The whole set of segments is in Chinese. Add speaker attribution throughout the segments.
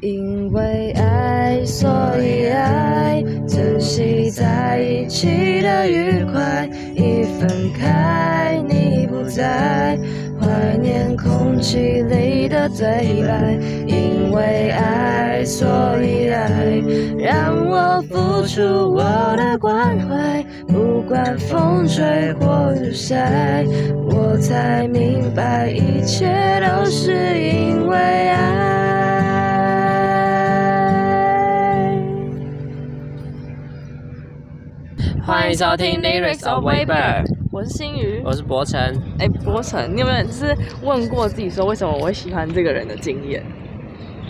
Speaker 1: 因为爱，所以爱，珍惜在一起的愉快。一分开，你不在，怀念空气里的对白。因为爱，所以爱，让我付出我的关怀，不管风吹或日晒，我才明白一切都是因为爱。
Speaker 2: 欢迎收听 Lyrics of Weber，
Speaker 1: 我是新宇，
Speaker 2: 我是博成。
Speaker 1: 哎，博成，你有没有就是问过自己说为什么我会喜欢这个人的经验？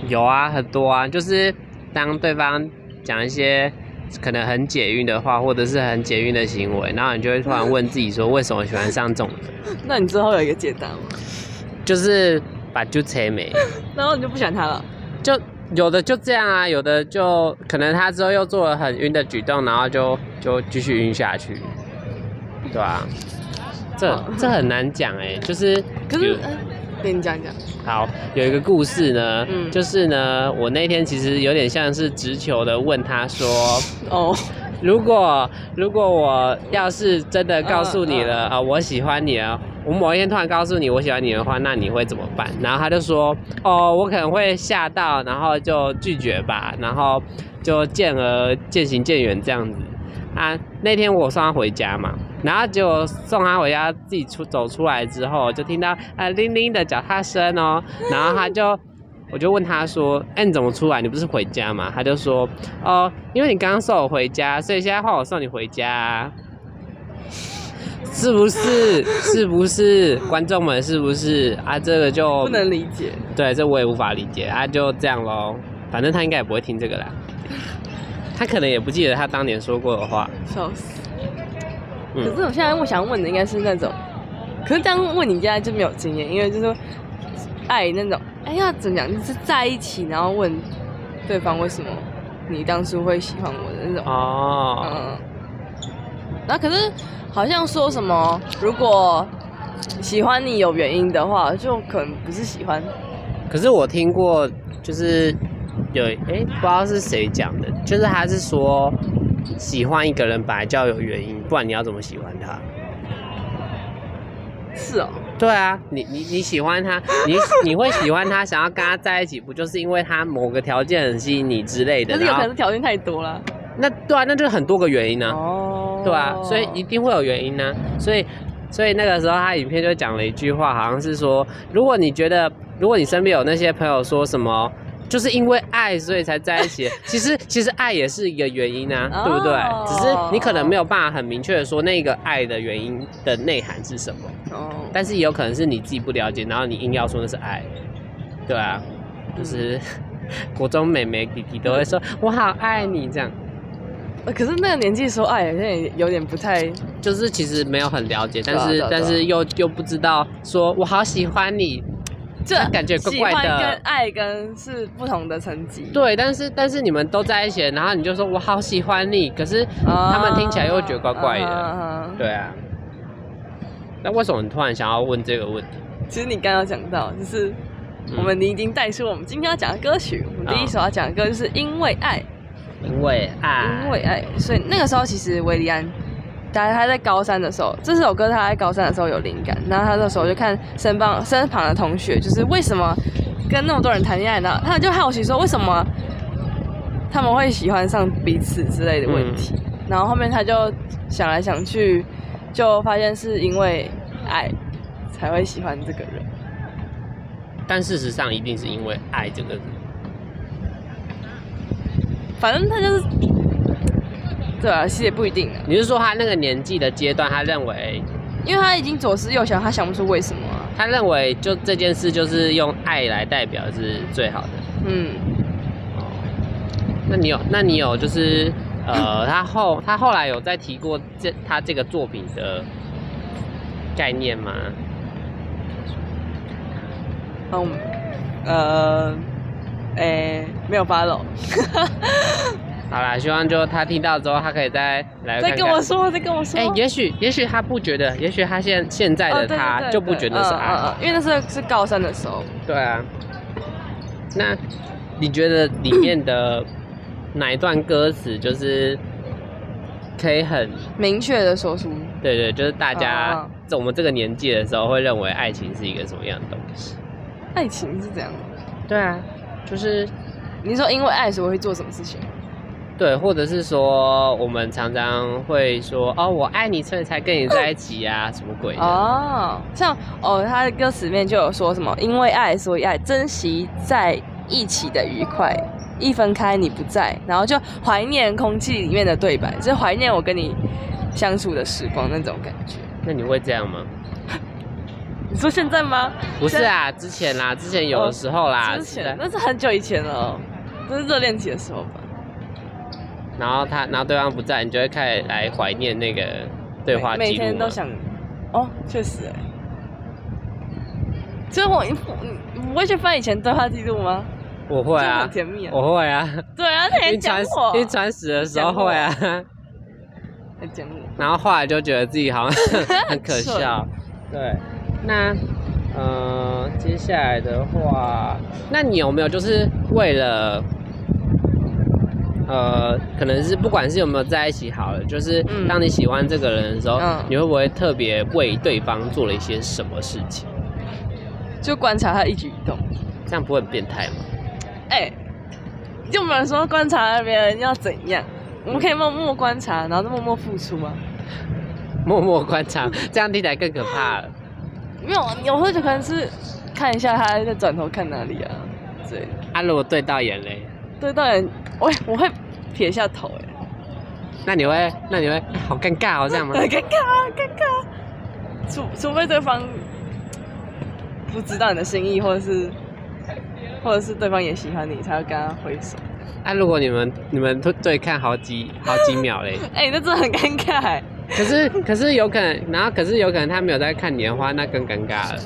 Speaker 2: 有啊，很多啊，就是当对方讲一些可能很解运的话，或者是很解运的行为，然后你就会突然问自己说，为什么喜欢上这种人？
Speaker 1: 那你之后有一个解答吗？
Speaker 2: 就是把就扯没，
Speaker 1: 然后你就不喜欢他了？
Speaker 2: 就。有的就这样啊，有的就可能他之后又做了很晕的举动，然后就就继续晕下去，对啊？这这很难讲哎，就是
Speaker 1: 可是，跟你讲讲。
Speaker 2: 好，有一个故事呢，就是呢，我那天其实有点像是直球的问他说，哦。如果如果我要是真的告诉你了啊，我喜欢你了，我某一天突然告诉你我喜欢你的话，那你会怎么办？然后他就说，哦，我可能会吓到，然后就拒绝吧，然后就渐而渐行渐远这样子。啊，那天我送他回家嘛，然后结果送他回家自己出走出来之后，就听到啊铃铃的脚踏声哦，然后他就。我就问他说：“哎，你怎么出来？你不是回家吗？”他就说：“哦，因为你刚刚送我回家，所以现在换我送你回家，是不是？是不是？观众们是不是？啊，这个就
Speaker 1: 不能理解。
Speaker 2: 对，这我也无法理解。啊，就这样喽。反正他应该也不会听这个啦。他可能也不记得他当年说过的话。
Speaker 1: 笑死。可是我现在我想问的应该是那种，可是这样问你现在就没有经验，因为就是说爱那种。哎呀，怎讲？就是在一起，然后问对方为什么你当初会喜欢我的那种哦。嗯。那可是好像说什么，如果喜欢你有原因的话，就可能不是喜欢。
Speaker 2: 可是我听过，就是有哎，不知道是谁讲的，就是他是说喜欢一个人本来就要有原因，不然你要怎么喜欢他？
Speaker 1: 是哦。
Speaker 2: 对啊，你你你喜欢他，你 你会喜欢他，想要跟他在一起，不就是因为他某个条件很吸引你之类的？
Speaker 1: 但是有可能条件太多了。
Speaker 2: 那对啊，那就是很多个原因呢。哦。对啊，所以一定会有原因呢。所以所以那个时候他影片就讲了一句话，好像是说，如果你觉得，如果你身边有那些朋友说什么。就是因为爱，所以才在一起。其实，其实爱也是一个原因啊，对不对？只是你可能没有办法很明确的说那个爱的原因的内涵是什么。哦。但是也有可能是你自己不了解，然后你硬要说那是爱，对啊。就是 国中妹妹弟弟都会说“我好爱你”这样。
Speaker 1: 可是那个年纪说爱，好像也有点不太。
Speaker 2: 就是其实没有很了解，但是但是又又不知道说“我好喜欢你”。这感觉怪怪的，
Speaker 1: 跟爱跟是不同的层级。
Speaker 2: 对，但是但是你们都在一起，然后你就说我好喜欢你，可是他们听起来又觉得怪怪的。对啊。那为什么你突然想要问这个问题？
Speaker 1: 其实你刚刚讲到，就是我们你已经带出我们今天要讲的歌曲。我们第一首要讲的歌就是因为爱，
Speaker 2: 因为爱，
Speaker 1: 因为爱。所以那个时候其实维利安。大概他在高三的时候，这首歌他在高三的时候有灵感，然后他那时候就看身旁身旁的同学，就是为什么跟那么多人谈恋爱呢？他就好奇说为什么他们会喜欢上彼此之类的问题，然后后面他就想来想去，就发现是因为爱才会喜欢这个人，
Speaker 2: 但事实上一定是因为爱这个人，
Speaker 1: 反正他就是。对啊，其实也不一定啊。
Speaker 2: 你是说他那个年纪的阶段，他认为，
Speaker 1: 因为他已经左思右想，他想不出为什么啊。
Speaker 2: 他认为就这件事就是用爱来代表是最好的。嗯。哦。那你有，那你有就是呃，他后他后来有再提过这他这个作品的概念吗？
Speaker 1: 嗯，呃，诶，没有发漏。
Speaker 2: 好啦，希望就他听到之后，他可以再来
Speaker 1: 再跟我说，再跟我说。
Speaker 2: 哎，也许也许他不觉得，也许他现现在的他就不觉得是爱，
Speaker 1: 因为那是是高三的时候。
Speaker 2: 对啊。那你觉得里面的 哪一段歌词就是可以很
Speaker 1: 明确的说出？
Speaker 2: 对对，就是大家在我们这个年纪的时候会认为爱情是一个什么样的东西？
Speaker 1: 爱情是这样的
Speaker 2: 对啊，就是
Speaker 1: 你说因为爱所以会做什么事情？
Speaker 2: 对，或者是说我们常常会说哦，我爱你，所以才跟你在一起呀，什么鬼？
Speaker 1: 哦，像哦，他的歌词里面就有说什么，因为爱所以爱，珍惜在一起的愉快，一分开你不在，然后就怀念空气里面的对白，就怀念我跟你相处的时光那种感觉。
Speaker 2: 那你会这样吗？
Speaker 1: 你说现在吗？
Speaker 2: 不是啊，之前啦，之前有的时候啦，
Speaker 1: 之前那是很久以前了，那是热恋期的时候吧。
Speaker 2: 然后他，然后对方不在，你就会开始来怀念那个对话记录。
Speaker 1: 每天都想，哦，确实哎。所以我你你不会去翻以前对话记录吗？
Speaker 2: 我会啊，
Speaker 1: 很甜蜜啊。
Speaker 2: 我会啊。
Speaker 1: 对啊，他很讲我。
Speaker 2: 晕船死的时候会啊。
Speaker 1: 很讲我。
Speaker 2: 然后后来就觉得自己好像很可笑。对。那，呃，接下来的话，那你有没有就是为了？呃，可能是不管是有没有在一起好了，就是当你喜欢这个人的时候，你会不会特别为对方做了一些什么事情？
Speaker 1: 就观察他一举一动，
Speaker 2: 这样不会很变态吗？
Speaker 1: 哎，就没有人说观察别人要怎样，我们可以默默观察，然后默默付出吗？
Speaker 2: 默默观察，这样听起来更可怕了。
Speaker 1: 没有，有时候就可能是看一下他在转头看哪里啊，对。
Speaker 2: 啊，如果对到眼嘞？
Speaker 1: 对到眼。我我会撇下头哎，
Speaker 2: 那你会那你会好尴尬哦这样吗？
Speaker 1: 尴尬尴尬，除除非对方不知道你的心意，或者是或者是对方也喜欢你，才会跟他挥手。
Speaker 2: 那如果你们你们对对看好几好几秒嘞？
Speaker 1: 哎，那真的很尴尬。
Speaker 2: 可是可是有可能，然后可是有可能他没有在看你的话，那更尴尬了。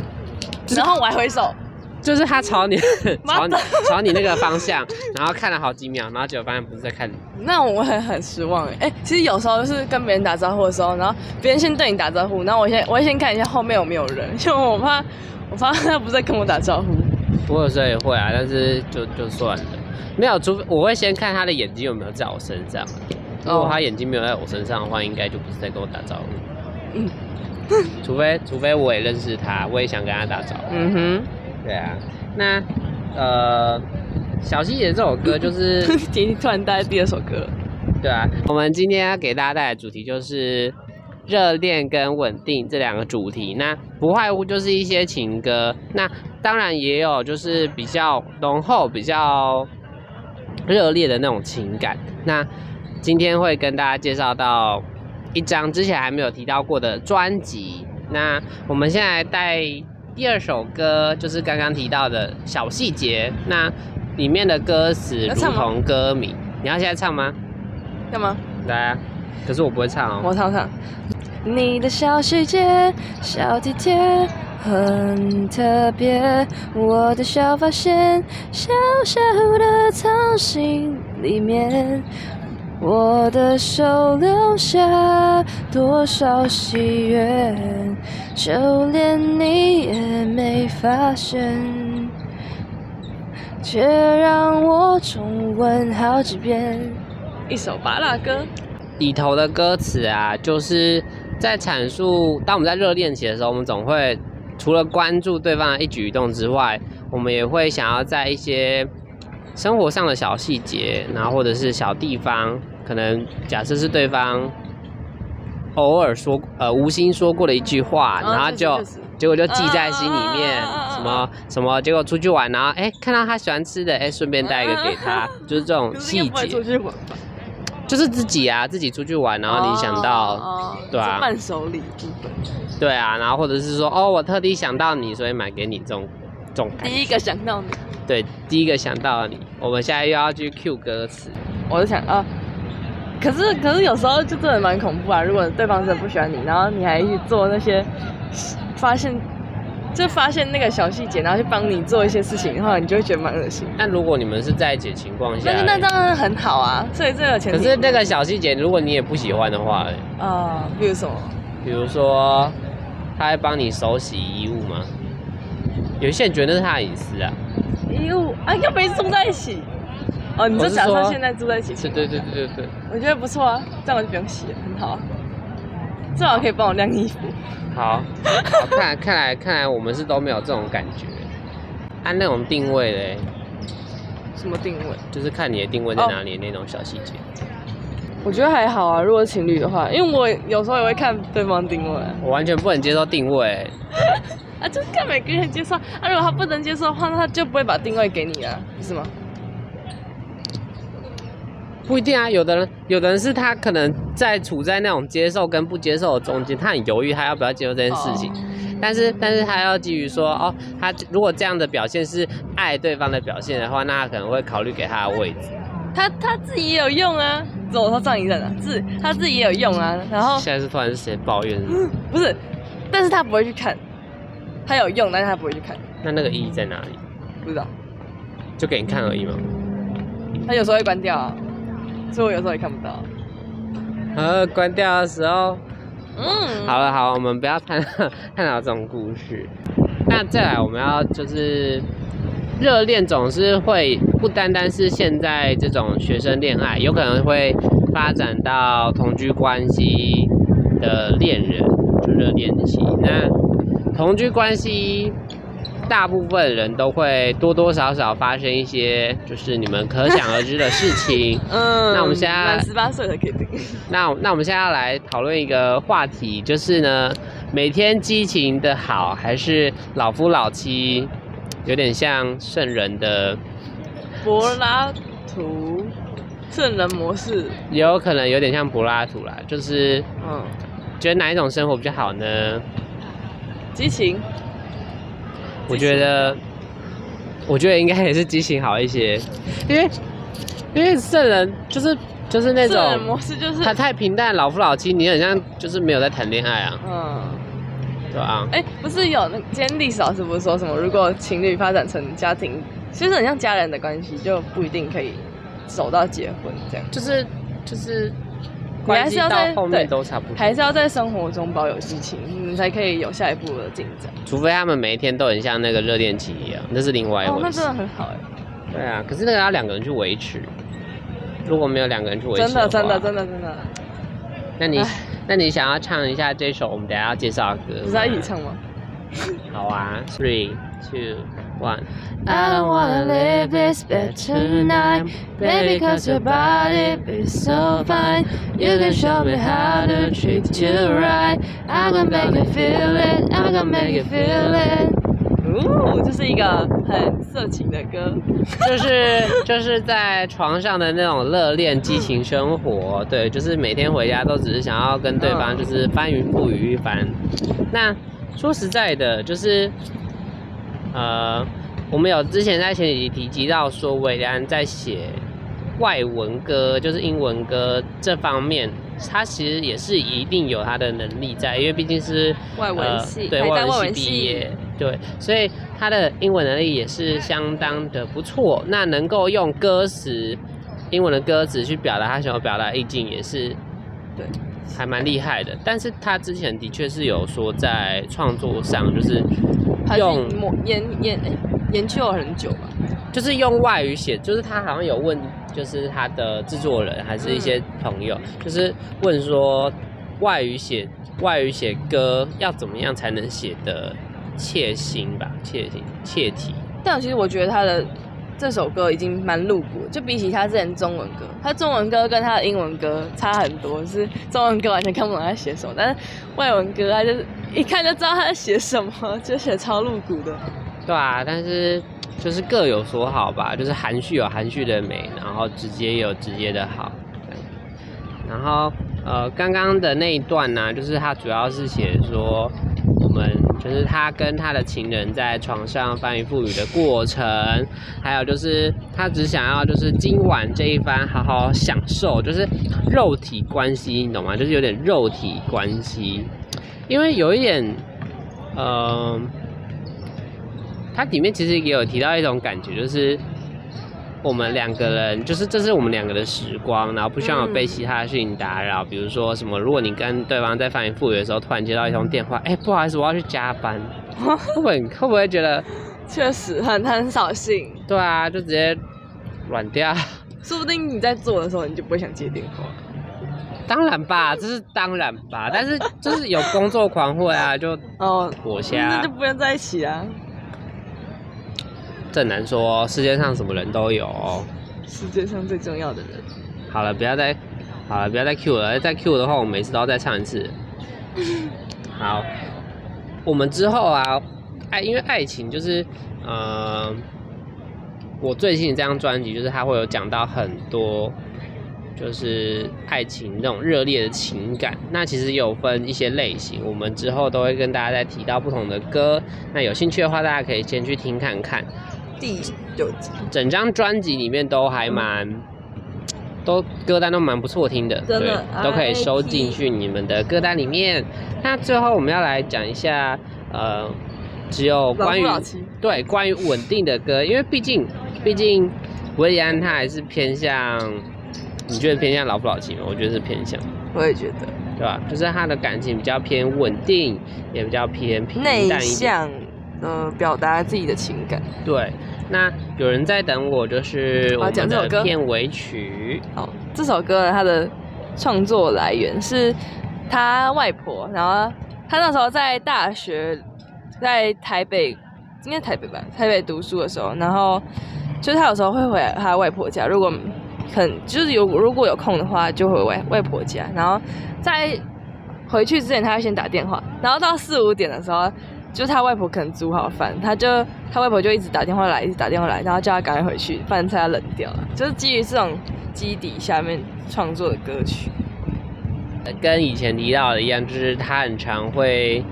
Speaker 1: 然后我还挥手。
Speaker 2: 就是他朝你 朝朝你那个方向，然后看了好几秒，然后结果发现不是在看你。
Speaker 1: 那我会很失望哎。哎，其实有时候就是跟别人打招呼的时候，然后别人先对你打招呼，然后我先我会先看一下后面有没有人，因为我怕我怕他不在跟我打招呼。
Speaker 2: 我有时候也会啊，但是就就算了，没有，除非我会先看他的眼睛有没有在我身上。如果他眼睛没有在我身上的话，应该就不是在跟我打招呼。嗯，除非除非我也认识他，我也想跟他打招呼。嗯哼。对啊，那呃，小细节这首歌就是
Speaker 1: 今天突然带来第二首歌。
Speaker 2: 对啊，我们今天要给大家带来的主题就是热恋跟稳定这两个主题。那不外乎就是一些情歌，那当然也有就是比较浓厚、比较热烈的那种情感。那今天会跟大家介绍到一张之前还没有提到过的专辑。那我们现在带。第二首歌就是刚刚提到的小细节，那里面的歌词如同歌名，你要现在唱吗？
Speaker 1: 干嘛？
Speaker 2: 来啊！可是我不会唱哦。
Speaker 1: 我唱唱。你的小细节，小体贴，很特别。我的小发现，小小的藏心里面。我的手留下多少喜悦，就连你也没发现，却让我重温好几遍。一首巴拉歌
Speaker 2: 里头的歌词啊，就是在阐述，当我们在热恋期的时候，我们总会除了关注对方的一举一动之外，我们也会想要在一些生活上的小细节，然后或者是小地方。可能假设是对方偶尔说呃无心说过的一句话，然后就结果就记在心里面，什么什么，结果出去玩，然后哎看到他喜欢吃的，哎顺便带一个给他，就是这种细节。就是自己啊，自己出去玩，然后你想到，对啊，
Speaker 1: 伴手礼。
Speaker 2: 对啊，然后或者是说哦，我特地想到你，所以买给你这种这种。
Speaker 1: 第一个想到你。
Speaker 2: 对，第一个想到你。我们现在又要去 Q 歌词。
Speaker 1: 我就想啊。可是，可是有时候就真的蛮恐怖啊！如果对方真的不喜欢你，然后你还去做那些 发现，就发现那个小细节，然后去帮你做一些事情的话，你就会觉得蛮恶心。
Speaker 2: 那如果你们是在一起情况下，
Speaker 1: 但是那当然很好啊，所以这个前
Speaker 2: 提。可是那个小细节，如果你也不喜欢的话，
Speaker 1: 啊，比如什么？
Speaker 2: 比如说，他会帮你手洗衣物吗？有些人觉得那是他的隐私啊。
Speaker 1: 衣物啊，要没住在一起。哦，你就假设现在住在一起。
Speaker 2: 对对对对对。
Speaker 1: 我觉得不错啊，这样我就不用洗了，很好。最好可以帮我晾衣服。
Speaker 2: 好，看来看来看来我们是都没有这种感觉。按那种定位嘞。
Speaker 1: 什么定位？
Speaker 2: 就是看你的定位在哪里那种小细节。
Speaker 1: 我觉得还好啊，如果情侣的话，因为我有时候也会看对方定位。
Speaker 2: 我完全不能接受定位。
Speaker 1: 啊，就是看每个人接受。啊，如果他不能接受的话，那他就不会把定位给你啊，不是吗？
Speaker 2: 不一定啊，有的人，有的人是他可能在处在那种接受跟不接受的中间，他很犹豫，他要不要接受这件事情。但是，但是他要基于说，哦，他如果这样的表现是爱对方的表现的话，那他可能会考虑给他的位置。
Speaker 1: 他他自己也有用啊，走他上一任啊，自他自己也有用啊。然后
Speaker 2: 现在是突然是谁抱怨？
Speaker 1: 不是，但是他不会去看，他有用，但是他不会去看。
Speaker 2: 那那个意义在哪里？
Speaker 1: 不知道，
Speaker 2: 就给你看而已嘛？
Speaker 1: 他有时候会关掉啊。所以我有时候也看不到。
Speaker 2: 呃，关掉的时候，嗯，好了好，我们不要探 探讨这种故事。那再来，我们要就是热恋总是会不单单是现在这种学生恋爱，有可能会发展到同居关系的恋人，就热恋期。那同居关系。大部分人都会多多少少发生一些，就是你们可想而知的事情。嗯，那我们现在
Speaker 1: 满十八岁才可以定。
Speaker 2: 那那我们现在要来讨论一个话题，就是呢，每天激情的好，还是老夫老妻，有点像圣人的
Speaker 1: 柏拉图圣人模式，
Speaker 2: 也有可能有点像柏拉图啦，就是嗯，觉得哪一种生活比较好呢？
Speaker 1: 激情。
Speaker 2: 我觉得，我觉得应该也是激情好一些，因为因为圣人就是就是那种
Speaker 1: 模式，就是
Speaker 2: 他太平淡，老夫老妻，你很像就是没有在谈恋爱啊。嗯，对啊。
Speaker 1: 哎，不是有那今天历史老师不是说什么，如果情侣发展成家庭，其实很像家人的关系，就不一定可以走到结婚这样。
Speaker 2: 就是就是。
Speaker 1: 你还是要在
Speaker 2: 后面都差不多，
Speaker 1: 还是要在生活中保有激情，你才可以有下一步的进展。
Speaker 2: 除非他们每一天都很像那个热恋期一样，那是另外一回事。
Speaker 1: 哦，那真的很好哎。
Speaker 2: 对啊，可是那个要两个人去维持，如果没有两个人去维持，
Speaker 1: 真的真的真的真的。
Speaker 2: 那你那你想要唱一下这首我们等下要介绍的歌？
Speaker 1: 不是要一起唱吗？
Speaker 2: 好啊，three two。One.
Speaker 1: I don't wanna live this bed tonight, baby, cause your body is so fine. You can show me how to treat you right. I'm gonna make you feel it, I'm gonna make you feel it. 哦，这是一个很色情的歌，
Speaker 2: 就是就是在床上的那种热恋激情生活，对，就是每天回家都只是想要跟对方就是翻云覆雨一番。那说实在的，就是呃，我们有之前在前几集提及到说，韦安在写外文歌，就是英文歌这方面，他其实也是一定有他的能力在，因为毕竟是
Speaker 1: 外文系，
Speaker 2: 对外文系毕业，对，所以他的英文能力也是相当的不错。那能够用歌词，英文的歌词去表达他想要表达意境，也是
Speaker 1: 对。
Speaker 2: 还蛮厉害的，但是他之前的确是有说在创作上，就是用
Speaker 1: 研研研究了很久吧，
Speaker 2: 就是用外语写，就是他好像有问，就是他的制作人还是一些朋友，就是问说外语写外语写歌要怎么样才能写的切心吧，切心切题。
Speaker 1: 但其实我觉得他的。这首歌已经蛮露骨，就比起他之前中文歌，他中文歌跟他的英文歌差很多，是中文歌完全看不懂他在写什么，但是外文歌他就是一看就知道他在写什么，就写超露骨的。
Speaker 2: 对啊，但是就是各有所好吧，就是含蓄有含蓄的美，然后直接有直接的好。然后呃，刚刚的那一段呢，就是他主要是写说。我们就是他跟他的情人在床上翻云覆雨的过程，还有就是他只想要就是今晚这一番好好享受，就是肉体关系，你懂吗？就是有点肉体关系，因为有一点，呃，它里面其实也有提到一种感觉，就是。我们两个人就是这是我们两个的时光，然后不需要被其他事情打扰。比如说什么，如果你跟对方在翻云覆雨的时候，突然接到一通电话，哎，不好意思，我要去加班，会不会会不会觉得
Speaker 1: 确实很很扫兴。
Speaker 2: 对啊，就直接软掉。
Speaker 1: 说不定你在做的时候，你就不会想接电话。
Speaker 2: 当然吧，这是当然吧。但是就是有工作狂会啊，就 哦，火虾，
Speaker 1: 那就不用在一起啊。
Speaker 2: 正难说，世界上什么人都有。
Speaker 1: 世界上最重要的人。
Speaker 2: 好了，不要再，好了，不要再 Q 了。再 Q 的话，我每次都要再唱一次。好，我们之后啊，爱，因为爱情就是，呃。我最近这张专辑就是它会有讲到很多，就是爱情那种热烈的情感。那其实有分一些类型，我们之后都会跟大家再提到不同的歌。那有兴趣的话，大家可以先去听看看。
Speaker 1: 第九集，
Speaker 2: 整张专辑里面都还蛮，都歌单都蛮不错听的，
Speaker 1: 对，
Speaker 2: 都可以收进去你们的歌单里面。那最后我们要来讲一下，呃，只有关于对关于稳定的歌，因为毕竟。毕竟，维里安他还是偏向，你觉得偏向老夫老妻吗？我觉得是偏向。
Speaker 1: 我也觉得，
Speaker 2: 对吧？就是他的感情比较偏稳定，也比较偏平淡一点。
Speaker 1: 呃，表达自己的情感。
Speaker 2: 对，那有人在等我，就是我们的片尾曲。
Speaker 1: 哦，这首歌呢，它的创作来源是他外婆，然后他那时候在大学，在台北，应该台北吧，台北读书的时候，然后。就是他有时候会回他外婆家，如果很就是有如果有空的话，就回外外婆家。然后在回去之前，他要先打电话。然后到四五点的时候，就他外婆可能煮好饭，他就他外婆就一直打电话来，一直打电话来，然后叫他赶快回去，饭菜要冷掉了。就是基于这种基底下面创作的歌曲，
Speaker 2: 跟以前提到的一样，就是他很常会。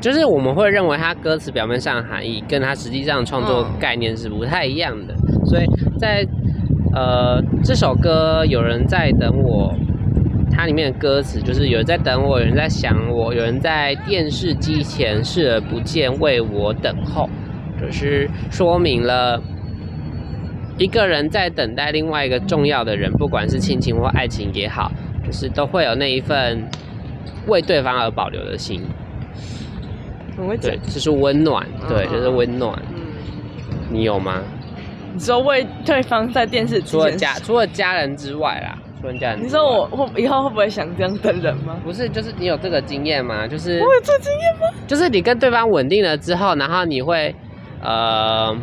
Speaker 2: 就是我们会认为他歌词表面上的含义，跟他实际上创作概念是不太一样的。所以在呃这首歌有人在等我，它里面的歌词就是有人在等我，有人在想我，有人在电视机前视而不见为我等候，就是说明了一个人在等待另外一个重要的人，不管是亲情或爱情也好，就是都会有那一份为对方而保留的心。对，就是温暖，对，就是温暖。嗯，你有吗？
Speaker 1: 你说为对方在电视
Speaker 2: 除了家除了家人之外啦，
Speaker 1: 你说我会以后会不会想这样等人吗？
Speaker 2: 不是，就是你有这个经验吗？就是
Speaker 1: 我有这经验吗？
Speaker 2: 就是你跟对方稳定了之后，然后你会呃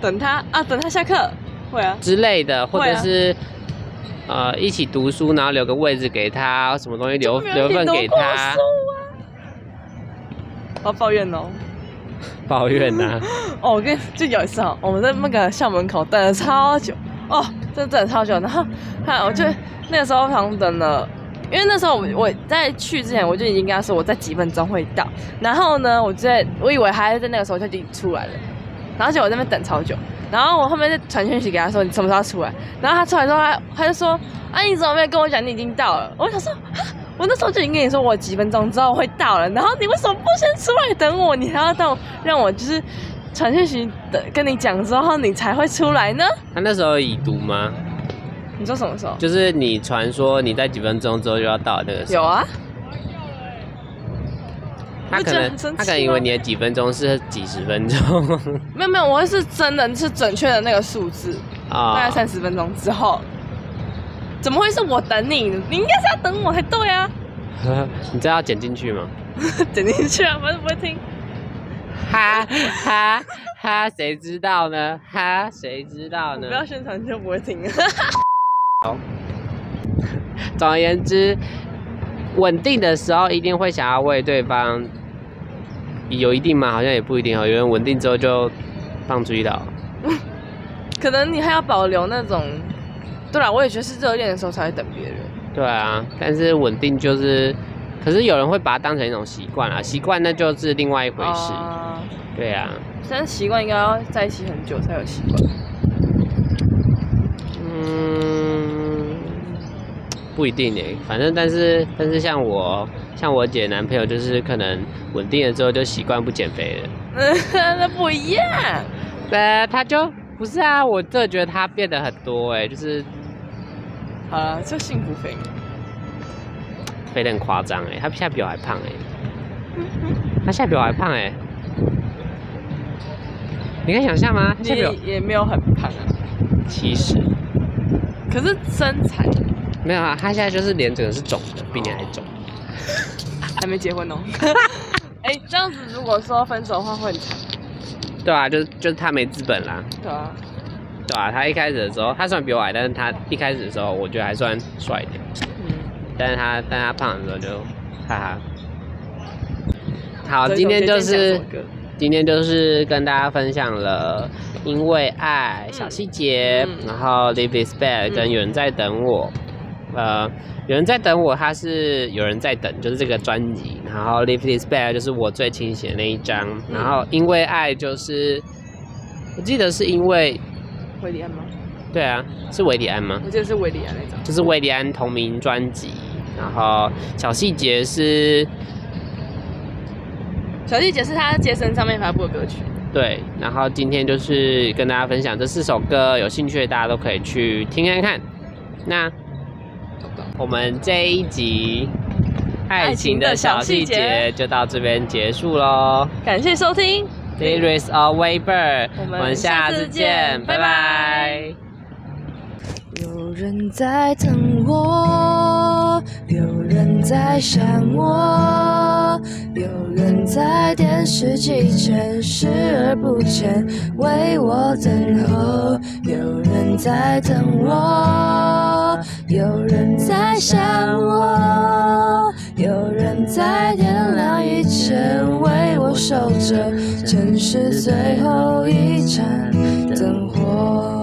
Speaker 1: 等他啊，等他下课会啊
Speaker 2: 之类的，或者是呃一起读书，然后留个位置给他，什么东西留留份给他。
Speaker 1: 要抱怨哦，
Speaker 2: 抱怨呐！
Speaker 1: 哦，我跟就有一次哦，我们在那个校门口等了超久哦，真的等超久。然后看，我就那个时候好像等了，因为那时候我我在去之前我就已经跟他说我在几分钟会到。然后呢，我在我以为还在那个时候就已经出来了，然后就我在那边等超久。然后我后面就传讯息给他说你什么时候出来？然后他出来之后，他他就说啊你怎么没有跟我讲你已经到了？我想说。我那时候就已经跟你说，我几分钟之后会到了，然后你为什么不先出来等我？你还要到让我就是传讯息的跟你讲之后，你才会出来呢？
Speaker 2: 他那时候已读吗？
Speaker 1: 你说什么时候？
Speaker 2: 就是你传说你在几分钟之后就要到那个时候。
Speaker 1: 有啊。
Speaker 2: 他可能他可能以为你的几分钟是几十分钟。
Speaker 1: 没有没有，我是真的是准确的那个数字啊，大概三十分钟之后。怎么会是我等你？你应该是要等我才对啊！
Speaker 2: 你这要剪进去吗？
Speaker 1: 剪进去啊，反正不会听。
Speaker 2: 哈哈哈，谁知道呢？哈，谁知道呢？
Speaker 1: 不要宣传就不会听。
Speaker 2: 好。总而言之，稳定的时候一定会想要为对方有一定吗？好像也不一定哦。有人稳定之后就放追到。
Speaker 1: 可能你还要保留那种。对啦，我也觉得是热恋的时候才会等别人。
Speaker 2: 对啊，但是稳定就是，可是有人会把它当成一种习惯啊，习惯那就是另外一回事。对啊，
Speaker 1: 但是习惯应该要在一起很久才有习惯。
Speaker 2: 嗯，不一定诶，反正但是但是像我像我姐男朋友就是可能稳定了之后就习惯不减肥了。
Speaker 1: 那不一样。
Speaker 2: 对，他就不是啊，我真的觉得他变得很多哎，就是。
Speaker 1: 啊，就幸福肥，
Speaker 2: 肥的很夸张哎，他现在比我还胖哎，他现在比我还胖哎，你可以想象吗？
Speaker 3: 你也没有很胖啊，
Speaker 2: 其实。
Speaker 3: 可是身材
Speaker 2: 没有啊，他现在就是脸整个是肿的，比你还肿。
Speaker 3: 还没结婚哦。哎，这样子如果说分手的话会很惨。
Speaker 2: 对啊，就就是他没资本啦。
Speaker 3: 对啊。
Speaker 2: 对啊，他一开始的时候，他虽然比我矮，但是他一开始的时候，我觉得还算帅一点。嗯。但是他，但他胖的时候就，哈哈。好，今天就是，今天就是跟大家分享了因为爱小细节，然后 Live is bad 跟有人在等我，呃，有人在等我，他是有人在等，就是这个专辑，然后 Live is bad 就是我最清醒的那一张，然后因为爱就是，我记得是因为。
Speaker 3: 维里安吗？
Speaker 2: 对啊，是维里安吗？
Speaker 3: 我记得是维里安那张，
Speaker 2: 就是维里安同名专辑。然后小细节是
Speaker 3: 小细节是他街声上面发布的歌曲。
Speaker 2: 对，然后今天就是跟大家分享这四首歌，有兴趣的大家都可以去听看看。那我们这一集爱情的小细节就到这边结束喽，
Speaker 3: 感谢收听。
Speaker 2: There is a Weber，我们下次见，拜拜。
Speaker 3: 有人在等我，有人在想我，有人在电视机前视而不见，为我等候。有人在等我，有人在想我，有人在天亮以前为我守着。城市最后一盏灯火。